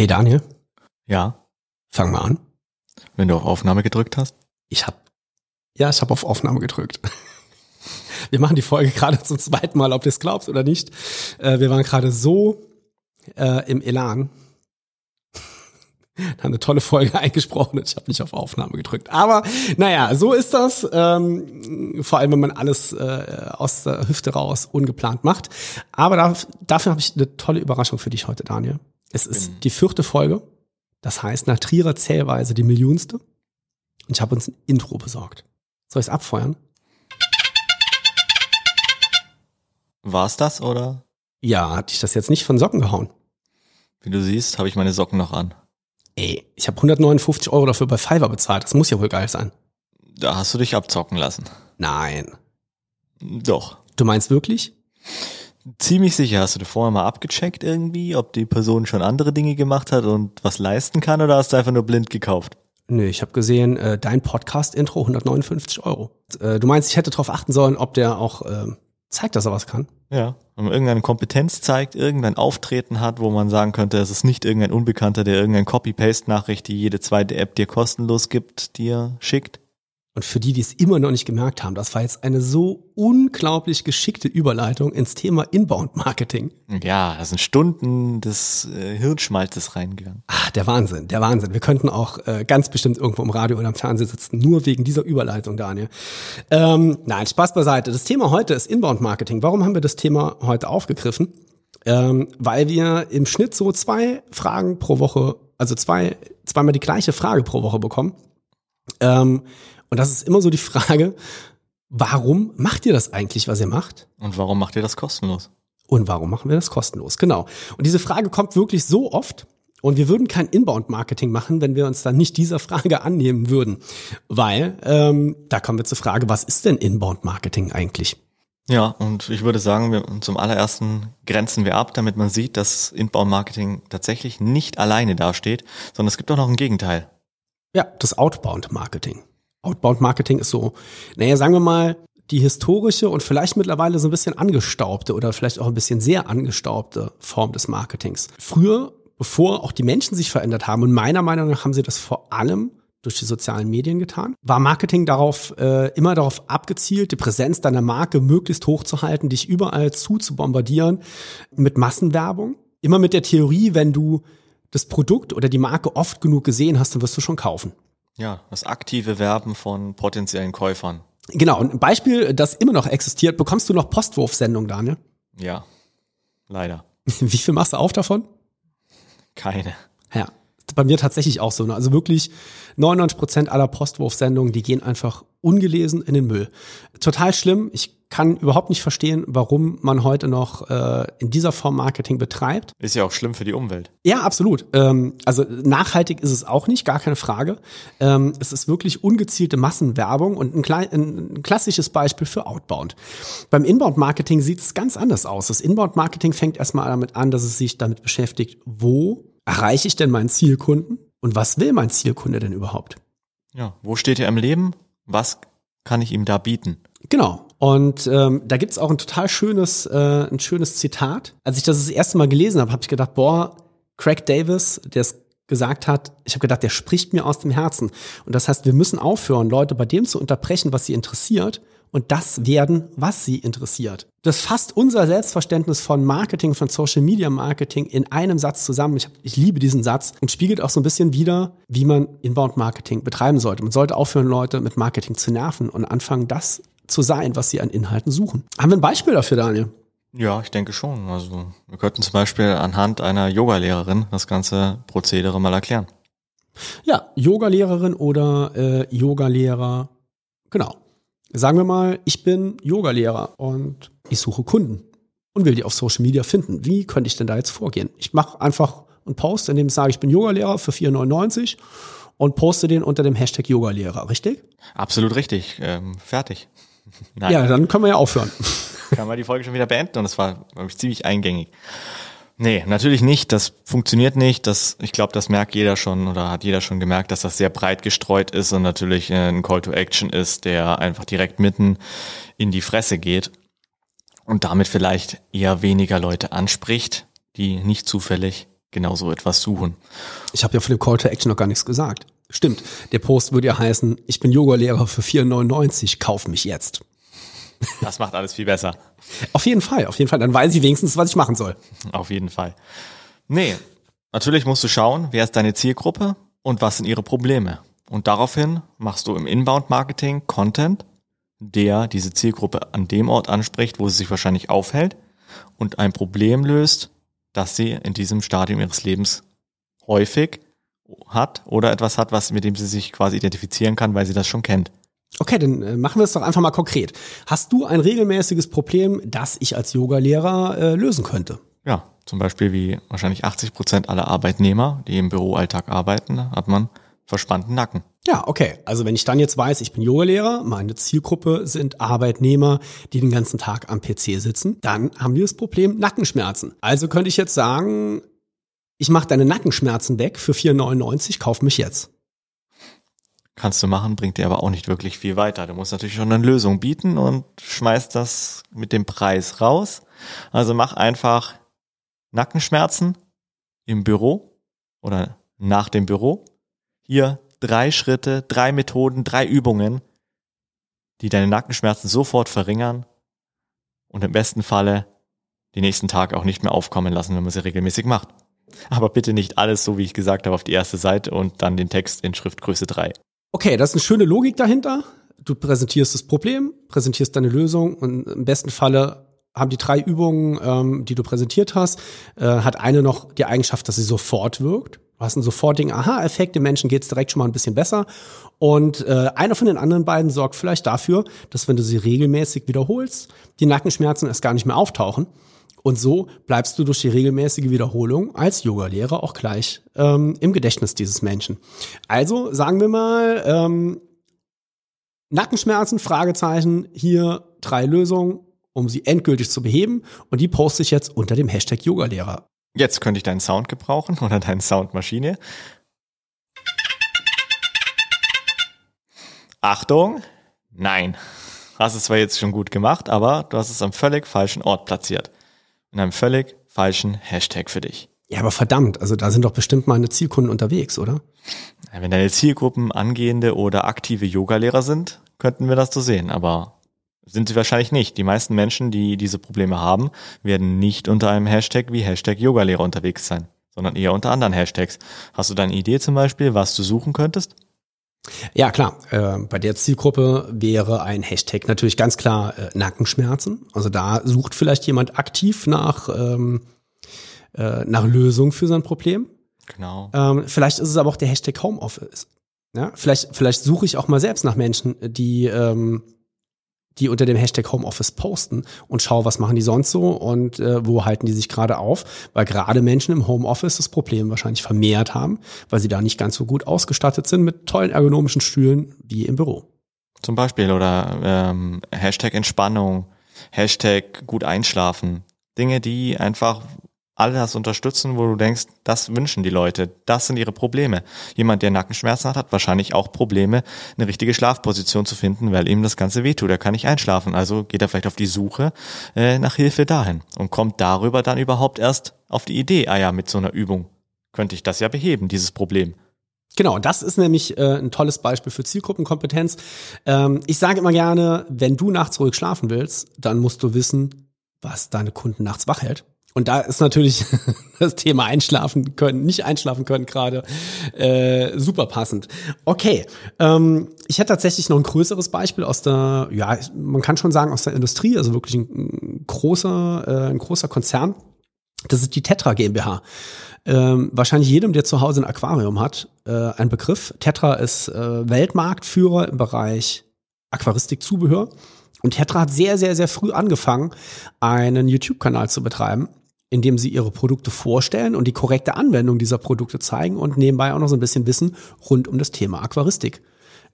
Hey Daniel, Ja, fang mal an. wenn du auf Aufnahme gedrückt hast. Ich hab, ja, ich habe auf Aufnahme gedrückt. Wir machen die Folge gerade zum zweiten Mal, ob du es glaubst oder nicht. Äh, wir waren gerade so äh, im Elan. haben eine tolle Folge eingesprochen und ich habe nicht auf Aufnahme gedrückt. Aber naja, so ist das. Ähm, vor allem, wenn man alles äh, aus der Hüfte raus ungeplant macht. Aber dafür habe ich eine tolle Überraschung für dich heute, Daniel. Es ist die vierte Folge. Das heißt, nach Trierer Zählweise die millionste. Und ich habe uns ein Intro besorgt. Soll ich es abfeuern? War's das oder? Ja, hat dich das jetzt nicht von Socken gehauen? Wie du siehst, habe ich meine Socken noch an. Ey, ich habe 159 Euro dafür bei Fiverr bezahlt. Das muss ja wohl geil sein. Da hast du dich abzocken lassen. Nein. Doch. Du meinst wirklich? Ziemlich sicher hast du dir vorher mal abgecheckt irgendwie, ob die Person schon andere Dinge gemacht hat und was leisten kann oder hast du einfach nur blind gekauft? Nö, ich habe gesehen, äh, dein Podcast-Intro 159 Euro. Äh, du meinst, ich hätte darauf achten sollen, ob der auch äh, zeigt, dass er was kann? Ja. Wenn man irgendeine Kompetenz zeigt, irgendein Auftreten hat, wo man sagen könnte, es ist nicht irgendein Unbekannter, der irgendein Copy-Paste-Nachricht, die jede zweite App dir kostenlos gibt, dir schickt. Und für die, die es immer noch nicht gemerkt haben, das war jetzt eine so unglaublich geschickte Überleitung ins Thema Inbound-Marketing. Ja, da sind Stunden des äh, Hirnschmalzes reingegangen. Ah, der Wahnsinn, der Wahnsinn. Wir könnten auch äh, ganz bestimmt irgendwo im Radio oder im Fernsehen sitzen, nur wegen dieser Überleitung, Daniel. Ähm, nein, Spaß beiseite. Das Thema heute ist Inbound-Marketing. Warum haben wir das Thema heute aufgegriffen? Ähm, weil wir im Schnitt so zwei Fragen pro Woche, also zwei, zweimal die gleiche Frage pro Woche bekommen. Ähm, und das ist immer so die Frage, warum macht ihr das eigentlich, was ihr macht? Und warum macht ihr das kostenlos? Und warum machen wir das kostenlos? Genau. Und diese Frage kommt wirklich so oft. Und wir würden kein Inbound-Marketing machen, wenn wir uns dann nicht dieser Frage annehmen würden. Weil, ähm, da kommen wir zur Frage, was ist denn Inbound-Marketing eigentlich? Ja, und ich würde sagen, wir, zum allerersten grenzen wir ab, damit man sieht, dass Inbound-Marketing tatsächlich nicht alleine dasteht, sondern es gibt auch noch ein Gegenteil. Ja, das Outbound-Marketing. Outbound-Marketing ist so, naja, sagen wir mal, die historische und vielleicht mittlerweile so ein bisschen angestaubte oder vielleicht auch ein bisschen sehr angestaubte Form des Marketings. Früher, bevor auch die Menschen sich verändert haben, und meiner Meinung nach haben sie das vor allem durch die sozialen Medien getan, war Marketing darauf äh, immer darauf abgezielt, die Präsenz deiner Marke möglichst hoch zu halten, dich überall zu zu bombardieren mit Massenwerbung. Immer mit der Theorie, wenn du das Produkt oder die Marke oft genug gesehen hast, dann wirst du schon kaufen. Ja, das aktive Werben von potenziellen Käufern. Genau, und ein Beispiel, das immer noch existiert, bekommst du noch Postwurfsendung, Daniel? Ja, leider. Wie viel machst du auf davon? Keine. Ja, bei mir tatsächlich auch so. Ne? Also wirklich 99 Prozent aller Postwurfsendungen, die gehen einfach ungelesen in den Müll. Total schlimm. Ich kann überhaupt nicht verstehen, warum man heute noch äh, in dieser Form Marketing betreibt. Ist ja auch schlimm für die Umwelt. Ja, absolut. Ähm, also nachhaltig ist es auch nicht, gar keine Frage. Ähm, es ist wirklich ungezielte Massenwerbung und ein, klein, ein klassisches Beispiel für Outbound. Beim Inbound-Marketing sieht es ganz anders aus. Das Inbound-Marketing fängt erstmal damit an, dass es sich damit beschäftigt, wo erreiche ich denn meinen Zielkunden und was will mein Zielkunde denn überhaupt? Ja, wo steht er im Leben? Was kann ich ihm da bieten? Genau. Und ähm, da gibt's auch ein total schönes, äh, ein schönes Zitat. Als ich das das erste Mal gelesen habe, habe ich gedacht, boah, Craig Davis, der es gesagt hat, ich habe gedacht, der spricht mir aus dem Herzen. Und das heißt, wir müssen aufhören, Leute bei dem zu unterbrechen, was sie interessiert und das werden, was sie interessiert. Das fasst unser Selbstverständnis von Marketing, von Social Media Marketing in einem Satz zusammen. Ich, hab, ich liebe diesen Satz und spiegelt auch so ein bisschen wieder, wie man Inbound Marketing betreiben sollte. Man sollte aufhören, Leute mit Marketing zu nerven und anfangen, das zu sein, was sie an Inhalten suchen. Haben wir ein Beispiel dafür, Daniel? Ja, ich denke schon. Also wir könnten zum Beispiel anhand einer Yoga-Lehrerin das ganze Prozedere mal erklären. Ja, Yogalehrerin oder äh, Yogalehrer. Genau. Sagen wir mal, ich bin Yogalehrer und ich suche Kunden und will die auf Social Media finden. Wie könnte ich denn da jetzt vorgehen? Ich mache einfach einen Post, in dem ich sage, ich bin Yogalehrer für 4,99 und poste den unter dem Hashtag Yogalehrer, richtig? Absolut richtig. Ähm, fertig. Nein, Ja, dann können wir ja aufhören. kann man die Folge schon wieder beenden und das war, glaube ich, ziemlich eingängig. Nee, natürlich nicht. Das funktioniert nicht. Das, ich glaube, das merkt jeder schon oder hat jeder schon gemerkt, dass das sehr breit gestreut ist und natürlich äh, ein Call to Action ist, der einfach direkt mitten in die Fresse geht und damit vielleicht eher weniger Leute anspricht, die nicht zufällig genau so etwas suchen. Ich habe ja von dem Call to Action noch gar nichts gesagt. Stimmt, der Post würde ja heißen, ich bin Yoga-Lehrer für 4,99, kauf mich jetzt. Das macht alles viel besser. Auf jeden Fall, auf jeden Fall. Dann weiß ich wenigstens, was ich machen soll. Auf jeden Fall. Nee, natürlich musst du schauen, wer ist deine Zielgruppe und was sind ihre Probleme. Und daraufhin machst du im Inbound-Marketing Content, der diese Zielgruppe an dem Ort anspricht, wo sie sich wahrscheinlich aufhält und ein Problem löst, das sie in diesem Stadium ihres Lebens häufig hat oder etwas hat, was mit dem sie sich quasi identifizieren kann, weil sie das schon kennt. Okay, dann äh, machen wir es doch einfach mal konkret. Hast du ein regelmäßiges Problem, das ich als Yogalehrer äh, lösen könnte? Ja, zum Beispiel wie wahrscheinlich 80 Prozent aller Arbeitnehmer, die im Büroalltag arbeiten, hat man verspannten Nacken. Ja, okay. Also wenn ich dann jetzt weiß, ich bin Yogalehrer, meine Zielgruppe sind Arbeitnehmer, die den ganzen Tag am PC sitzen, dann haben die das Problem Nackenschmerzen. Also könnte ich jetzt sagen, ich mache deine Nackenschmerzen weg für 4,99, kauf mich jetzt. Kannst du machen, bringt dir aber auch nicht wirklich viel weiter. Du musst natürlich schon eine Lösung bieten und schmeißt das mit dem Preis raus. Also mach einfach Nackenschmerzen im Büro oder nach dem Büro. Hier drei Schritte, drei Methoden, drei Übungen, die deine Nackenschmerzen sofort verringern und im besten Falle die nächsten Tage auch nicht mehr aufkommen lassen, wenn man sie regelmäßig macht. Aber bitte nicht alles so, wie ich gesagt habe, auf die erste Seite und dann den Text in Schriftgröße 3. Okay, das ist eine schöne Logik dahinter. Du präsentierst das Problem, präsentierst deine Lösung und im besten Falle haben die drei Übungen, ähm, die du präsentiert hast, äh, hat eine noch die Eigenschaft, dass sie sofort wirkt. Du hast einen sofortigen Aha-Effekt, dem Menschen geht's direkt schon mal ein bisschen besser. Und äh, einer von den anderen beiden sorgt vielleicht dafür, dass wenn du sie regelmäßig wiederholst, die Nackenschmerzen erst gar nicht mehr auftauchen. Und so bleibst du durch die regelmäßige Wiederholung als Yogalehrer auch gleich ähm, im Gedächtnis dieses Menschen. Also sagen wir mal, ähm, Nackenschmerzen, Fragezeichen, hier drei Lösungen, um sie endgültig zu beheben. Und die poste ich jetzt unter dem Hashtag Yogalehrer. Jetzt könnte ich deinen Sound gebrauchen oder deine Soundmaschine. Achtung, nein. Hast es zwar jetzt schon gut gemacht, aber du hast es am völlig falschen Ort platziert in einem völlig falschen Hashtag für dich. Ja, aber verdammt, also da sind doch bestimmt meine Zielkunden unterwegs, oder? Wenn deine Zielgruppen angehende oder aktive Yogalehrer sind, könnten wir das so sehen, aber sind sie wahrscheinlich nicht. Die meisten Menschen, die diese Probleme haben, werden nicht unter einem Hashtag wie Hashtag Yogalehrer unterwegs sein, sondern eher unter anderen Hashtags. Hast du da eine Idee zum Beispiel, was du suchen könntest? Ja, klar. Äh, bei der Zielgruppe wäre ein Hashtag natürlich ganz klar äh, Nackenschmerzen. Also da sucht vielleicht jemand aktiv nach, ähm, äh, nach Lösung für sein Problem. Genau. Ähm, vielleicht ist es aber auch der Hashtag Homeoffice. Ja, vielleicht, vielleicht suche ich auch mal selbst nach Menschen, die ähm, die unter dem Hashtag Homeoffice posten und schau, was machen die sonst so und äh, wo halten die sich gerade auf, weil gerade Menschen im Homeoffice das Problem wahrscheinlich vermehrt haben, weil sie da nicht ganz so gut ausgestattet sind mit tollen ergonomischen Stühlen wie im Büro. Zum Beispiel oder ähm, Hashtag Entspannung, Hashtag gut einschlafen. Dinge, die einfach all das unterstützen, wo du denkst, das wünschen die Leute, das sind ihre Probleme. Jemand, der Nackenschmerzen hat, hat wahrscheinlich auch Probleme, eine richtige Schlafposition zu finden, weil ihm das Ganze wehtut. Er kann nicht einschlafen, also geht er vielleicht auf die Suche äh, nach Hilfe dahin und kommt darüber dann überhaupt erst auf die Idee, ah ja, mit so einer Übung könnte ich das ja beheben, dieses Problem. Genau, das ist nämlich äh, ein tolles Beispiel für Zielgruppenkompetenz. Ähm, ich sage immer gerne, wenn du nachts ruhig schlafen willst, dann musst du wissen, was deine Kunden nachts wach hält. Und da ist natürlich das Thema einschlafen können, nicht einschlafen können gerade äh, super passend. Okay, ähm, ich hätte tatsächlich noch ein größeres Beispiel aus der, ja, man kann schon sagen aus der Industrie, also wirklich ein, großer, äh, ein großer Konzern. Das ist die Tetra GmbH. Ähm, wahrscheinlich jedem, der zu Hause ein Aquarium hat, äh, ein Begriff. Tetra ist äh, Weltmarktführer im Bereich Aquaristikzubehör. Und Tetra hat sehr, sehr, sehr früh angefangen, einen YouTube-Kanal zu betreiben indem sie ihre Produkte vorstellen und die korrekte Anwendung dieser Produkte zeigen und nebenbei auch noch so ein bisschen Wissen rund um das Thema Aquaristik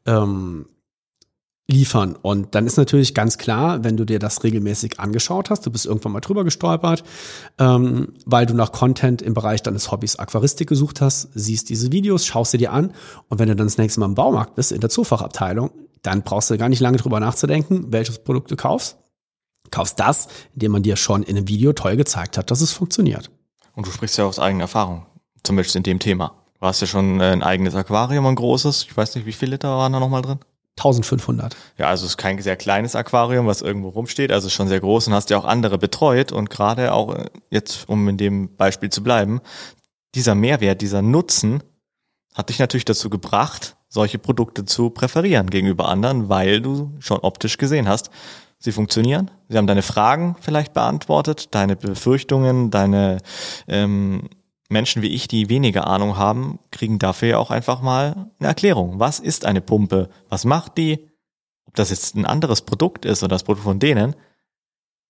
ähm, liefern. Und dann ist natürlich ganz klar, wenn du dir das regelmäßig angeschaut hast, du bist irgendwann mal drüber gestolpert, ähm, weil du nach Content im Bereich deines Hobbys Aquaristik gesucht hast, siehst diese Videos, schaust sie dir an und wenn du dann das nächste Mal im Baumarkt bist, in der Zoofachabteilung, dann brauchst du gar nicht lange drüber nachzudenken, welches Produkt du kaufst kaufst das, indem man dir schon in einem Video toll gezeigt hat, dass es funktioniert. Und du sprichst ja aus eigener Erfahrung, zumindest in dem Thema. Du hast ja schon ein eigenes Aquarium, ein großes. Ich weiß nicht, wie viele Liter waren da nochmal drin? 1500. Ja, also es ist kein sehr kleines Aquarium, was irgendwo rumsteht, also schon sehr groß und hast ja auch andere betreut und gerade auch äh, jetzt, um in dem Beispiel zu bleiben, dieser Mehrwert, dieser Nutzen hat dich natürlich dazu gebracht, solche Produkte zu präferieren gegenüber anderen, weil du schon optisch gesehen hast, sie funktionieren, sie haben deine Fragen vielleicht beantwortet, deine Befürchtungen, deine ähm, Menschen wie ich, die weniger Ahnung haben, kriegen dafür auch einfach mal eine Erklärung. Was ist eine Pumpe? Was macht die? Ob das jetzt ein anderes Produkt ist oder das Produkt von denen,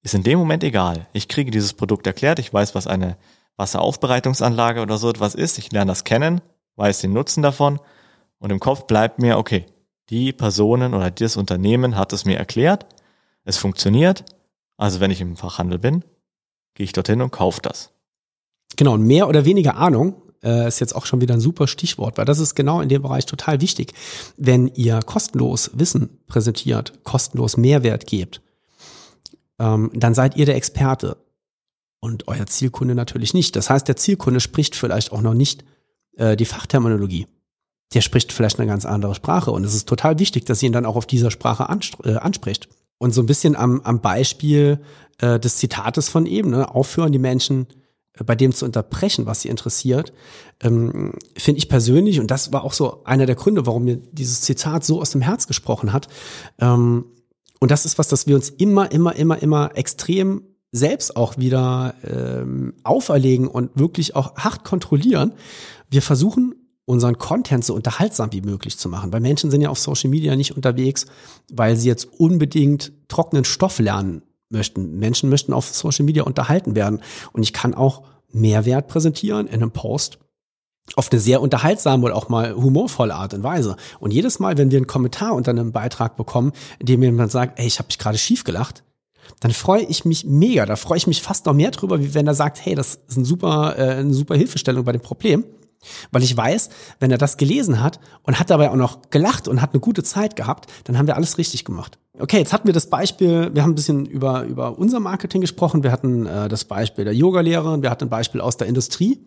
ist in dem Moment egal. Ich kriege dieses Produkt erklärt, ich weiß, was eine Wasseraufbereitungsanlage oder so etwas ist, ich lerne das kennen, weiß den Nutzen davon und im Kopf bleibt mir, okay, die Personen oder das Unternehmen hat es mir erklärt, es funktioniert, also wenn ich im Fachhandel bin, gehe ich dorthin und kaufe das. Genau, und mehr oder weniger Ahnung äh, ist jetzt auch schon wieder ein super Stichwort, weil das ist genau in dem Bereich total wichtig. Wenn ihr kostenlos Wissen präsentiert, kostenlos Mehrwert gebt, ähm, dann seid ihr der Experte und euer Zielkunde natürlich nicht. Das heißt, der Zielkunde spricht vielleicht auch noch nicht äh, die Fachterminologie. Der spricht vielleicht eine ganz andere Sprache und es ist total wichtig, dass ihr ihn dann auch auf dieser Sprache äh, anspricht. Und so ein bisschen am, am Beispiel äh, des Zitates von eben, ne, aufhören, die Menschen bei dem zu unterbrechen, was sie interessiert, ähm, finde ich persönlich, und das war auch so einer der Gründe, warum mir dieses Zitat so aus dem Herz gesprochen hat. Ähm, und das ist was, das wir uns immer, immer, immer, immer extrem selbst auch wieder ähm, auferlegen und wirklich auch hart kontrollieren. Wir versuchen unseren Content so unterhaltsam wie möglich zu machen, weil Menschen sind ja auf Social Media nicht unterwegs, weil sie jetzt unbedingt trockenen Stoff lernen möchten. Menschen möchten auf Social Media unterhalten werden. Und ich kann auch Mehrwert präsentieren in einem Post auf eine sehr unterhaltsame oder auch mal humorvolle Art und Weise. Und jedes Mal, wenn wir einen Kommentar unter einem Beitrag bekommen, in dem jemand sagt, ey, ich habe mich gerade schief gelacht, dann freue ich mich mega. Da freue ich mich fast noch mehr drüber, wie wenn er sagt, hey, das ist ein super, äh, eine super Hilfestellung bei dem Problem. Weil ich weiß, wenn er das gelesen hat und hat dabei auch noch gelacht und hat eine gute Zeit gehabt, dann haben wir alles richtig gemacht. Okay, jetzt hatten wir das Beispiel, wir haben ein bisschen über, über unser Marketing gesprochen, wir hatten äh, das Beispiel der Yogalehrerin, wir hatten ein Beispiel aus der Industrie.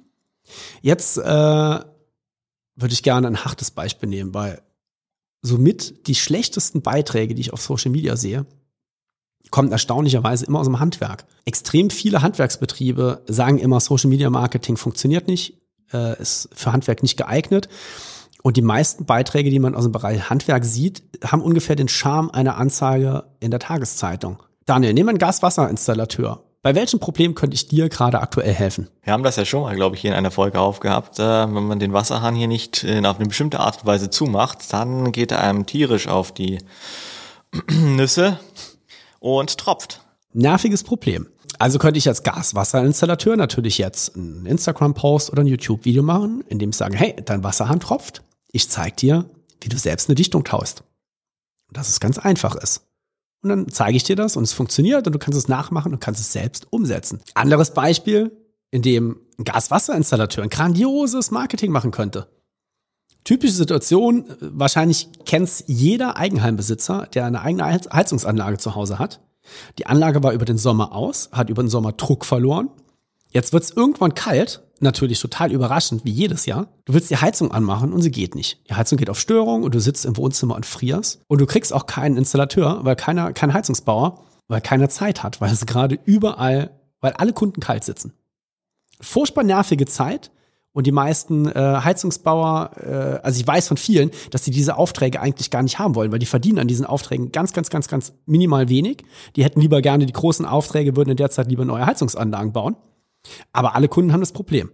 Jetzt äh, würde ich gerne ein hartes Beispiel nehmen, weil somit die schlechtesten Beiträge, die ich auf Social Media sehe, kommen erstaunlicherweise immer aus dem Handwerk. Extrem viele Handwerksbetriebe sagen immer, Social Media Marketing funktioniert nicht, äh, ist für Handwerk nicht geeignet. Und die meisten Beiträge, die man aus dem Bereich Handwerk sieht, haben ungefähr den Charme einer Anzeige in der Tageszeitung. Daniel, nehmen wir einen Gaswasserinstallateur. Bei welchem Problem könnte ich dir gerade aktuell helfen? Wir haben das ja schon mal, glaube ich, hier in einer Folge aufgehabt. Äh, wenn man den Wasserhahn hier nicht auf eine bestimmte Art und Weise zumacht, dann geht er einem tierisch auf die Nüsse und tropft. Nerviges Problem. Also könnte ich als Gaswasserinstallateur natürlich jetzt einen Instagram-Post oder ein YouTube-Video machen, in dem ich sage, hey, dein Wasserhahn tropft. Ich zeige dir, wie du selbst eine Dichtung taust. Und dass es ganz einfach ist. Und dann zeige ich dir das und es funktioniert und du kannst es nachmachen und kannst es selbst umsetzen. Anderes Beispiel, in dem ein Gaswasserinstallateur ein grandioses Marketing machen könnte. Typische Situation, wahrscheinlich kennt jeder Eigenheimbesitzer, der eine eigene Heizungsanlage zu Hause hat. Die Anlage war über den Sommer aus, hat über den Sommer Druck verloren. Jetzt wird es irgendwann kalt, natürlich total überraschend, wie jedes Jahr. Du willst die Heizung anmachen und sie geht nicht. Die Heizung geht auf Störung und du sitzt im Wohnzimmer und frierst. Und du kriegst auch keinen Installateur, weil keiner, kein Heizungsbauer, weil keiner Zeit hat, weil es gerade überall, weil alle Kunden kalt sitzen. Furchtbar nervige Zeit. Und die meisten äh, Heizungsbauer, äh, also ich weiß von vielen, dass sie diese Aufträge eigentlich gar nicht haben wollen, weil die verdienen an diesen Aufträgen ganz, ganz, ganz, ganz minimal wenig. Die hätten lieber gerne die großen Aufträge, würden in der Zeit lieber neue Heizungsanlagen bauen. Aber alle Kunden haben das Problem.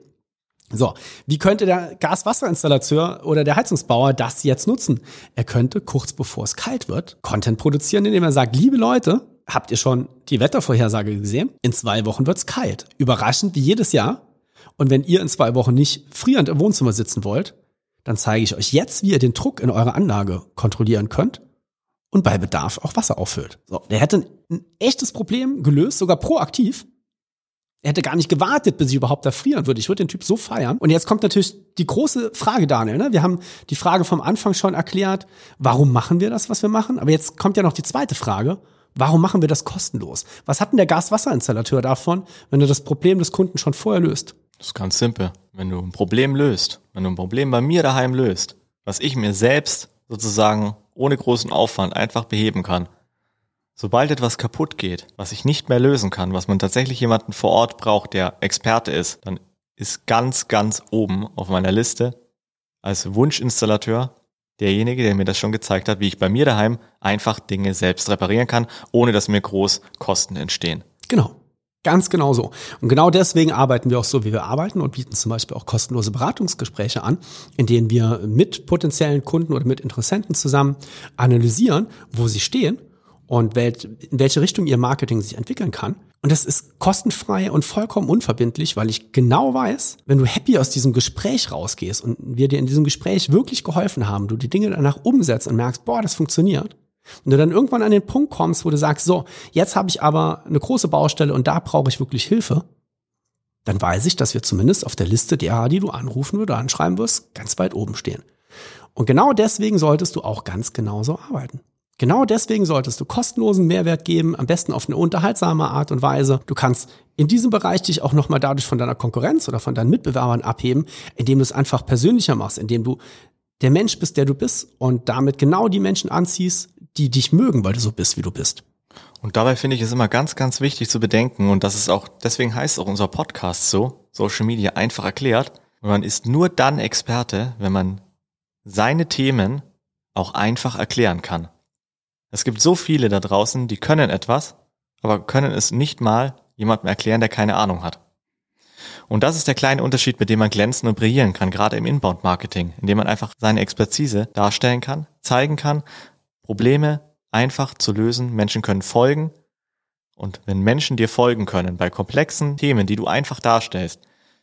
So, wie könnte der Gaswasserinstallateur oder der Heizungsbauer das jetzt nutzen? Er könnte kurz bevor es kalt wird, Content produzieren, indem er sagt, liebe Leute, habt ihr schon die Wettervorhersage gesehen? In zwei Wochen wird's kalt. Überraschend wie jedes Jahr. Und wenn ihr in zwei Wochen nicht frierend im Wohnzimmer sitzen wollt, dann zeige ich euch jetzt, wie ihr den Druck in eurer Anlage kontrollieren könnt und bei Bedarf auch Wasser auffüllt. So, der hätte ein, echtes Problem gelöst, sogar proaktiv er hätte gar nicht gewartet, bis ich überhaupt da frieren würde. Ich würde den Typ so feiern. Und jetzt kommt natürlich die große Frage, Daniel. Ne? Wir haben die Frage vom Anfang schon erklärt, warum machen wir das, was wir machen? Aber jetzt kommt ja noch die zweite Frage. Warum machen wir das kostenlos? Was hat denn der Gaswasserinstallateur davon, wenn er das Problem des Kunden schon vorher löst? Das ist ganz simpel. Wenn du ein Problem löst, wenn du ein Problem bei mir daheim löst, was ich mir selbst sozusagen ohne großen Aufwand einfach beheben kann, Sobald etwas kaputt geht, was ich nicht mehr lösen kann, was man tatsächlich jemanden vor Ort braucht, der Experte ist, dann ist ganz, ganz oben auf meiner Liste als Wunschinstallateur derjenige, der mir das schon gezeigt hat, wie ich bei mir daheim einfach Dinge selbst reparieren kann, ohne dass mir groß Kosten entstehen. Genau. Ganz genau so. Und genau deswegen arbeiten wir auch so, wie wir arbeiten und bieten zum Beispiel auch kostenlose Beratungsgespräche an, in denen wir mit potenziellen Kunden oder mit Interessenten zusammen analysieren, wo sie stehen und in welche Richtung ihr Marketing sich entwickeln kann. Und das ist kostenfrei und vollkommen unverbindlich, weil ich genau weiß, wenn du happy aus diesem Gespräch rausgehst und wir dir in diesem Gespräch wirklich geholfen haben, du die Dinge danach umsetzt und merkst, boah, das funktioniert. Und du dann irgendwann an den Punkt kommst, wo du sagst, so, jetzt habe ich aber eine große Baustelle und da brauche ich wirklich Hilfe, dann weiß ich, dass wir zumindest auf der Liste derer, die du anrufen oder anschreiben wirst, ganz weit oben stehen. Und genau deswegen solltest du auch ganz genauso arbeiten. Genau deswegen solltest du kostenlosen Mehrwert geben, am besten auf eine unterhaltsame Art und Weise. Du kannst in diesem Bereich dich auch nochmal dadurch von deiner Konkurrenz oder von deinen Mitbewerbern abheben, indem du es einfach persönlicher machst, indem du der Mensch bist, der du bist und damit genau die Menschen anziehst, die dich mögen, weil du so bist, wie du bist. Und dabei finde ich es immer ganz, ganz wichtig zu bedenken und das ist auch, deswegen heißt auch unser Podcast so, Social Media einfach erklärt. Man ist nur dann Experte, wenn man seine Themen auch einfach erklären kann. Es gibt so viele da draußen, die können etwas, aber können es nicht mal jemandem erklären, der keine Ahnung hat. Und das ist der kleine Unterschied, mit dem man glänzen und brillieren kann, gerade im Inbound-Marketing, indem man einfach seine Expertise darstellen kann, zeigen kann, Probleme einfach zu lösen, Menschen können folgen. Und wenn Menschen dir folgen können bei komplexen Themen, die du einfach darstellst,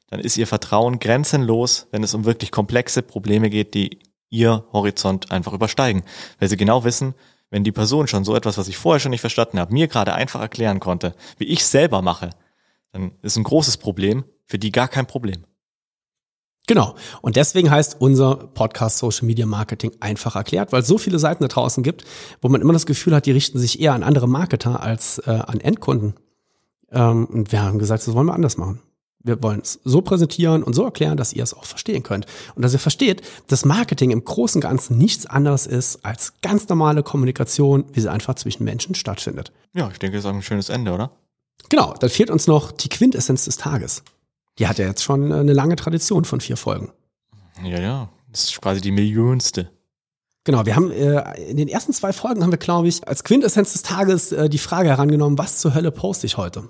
dann ist ihr Vertrauen grenzenlos, wenn es um wirklich komplexe Probleme geht, die ihr Horizont einfach übersteigen, weil sie genau wissen, wenn die Person schon so etwas, was ich vorher schon nicht verstanden habe, mir gerade einfach erklären konnte, wie ich selber mache, dann ist ein großes Problem, für die gar kein Problem. Genau. Und deswegen heißt unser Podcast Social Media Marketing einfach erklärt, weil es so viele Seiten da draußen gibt, wo man immer das Gefühl hat, die richten sich eher an andere Marketer als äh, an Endkunden. Ähm, und wir haben gesagt, das wollen wir anders machen. Wir wollen es so präsentieren und so erklären, dass ihr es auch verstehen könnt. Und dass ihr versteht, dass Marketing im Großen und Ganzen nichts anderes ist als ganz normale Kommunikation, wie sie einfach zwischen Menschen stattfindet. Ja, ich denke, das ist auch ein schönes Ende, oder? Genau, dann fehlt uns noch die Quintessenz des Tages. Die hat ja jetzt schon eine lange Tradition von vier Folgen. Ja, ja, das ist quasi die millionste. Genau, wir haben äh, in den ersten zwei Folgen haben wir, glaube ich, als Quintessenz des Tages äh, die Frage herangenommen, was zur Hölle poste ich heute?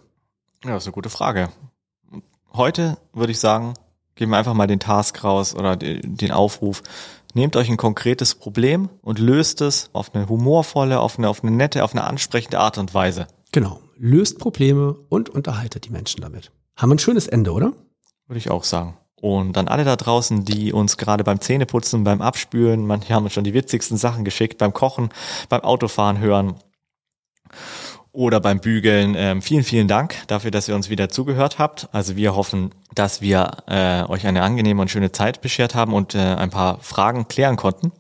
Ja, das ist eine gute Frage heute würde ich sagen, geben wir einfach mal den Task raus oder den Aufruf. Nehmt euch ein konkretes Problem und löst es auf eine humorvolle, auf eine, auf eine nette, auf eine ansprechende Art und Weise. Genau. Löst Probleme und unterhaltet die Menschen damit. Haben wir ein schönes Ende, oder? Würde ich auch sagen. Und dann alle da draußen, die uns gerade beim Zähneputzen, beim Abspülen, manche haben uns schon die witzigsten Sachen geschickt, beim Kochen, beim Autofahren hören oder beim Bügeln. Ähm, vielen, vielen Dank dafür, dass ihr uns wieder zugehört habt. Also wir hoffen, dass wir äh, euch eine angenehme und schöne Zeit beschert haben und äh, ein paar Fragen klären konnten.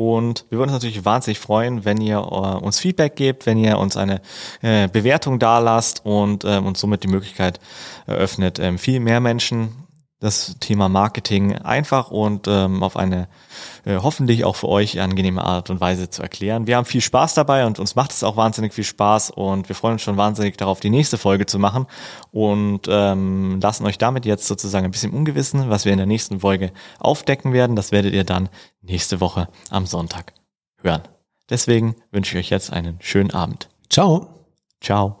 Und wir würden uns natürlich wahnsinnig freuen, wenn ihr äh, uns Feedback gebt, wenn ihr uns eine äh, Bewertung dalasst und äh, uns somit die Möglichkeit eröffnet, äh, viel mehr Menschen das Thema Marketing einfach und ähm, auf eine äh, hoffentlich auch für euch angenehme Art und Weise zu erklären. Wir haben viel Spaß dabei und uns macht es auch wahnsinnig viel Spaß und wir freuen uns schon wahnsinnig darauf, die nächste Folge zu machen und ähm, lassen euch damit jetzt sozusagen ein bisschen ungewissen, was wir in der nächsten Folge aufdecken werden. Das werdet ihr dann nächste Woche am Sonntag hören. Deswegen wünsche ich euch jetzt einen schönen Abend. Ciao. Ciao.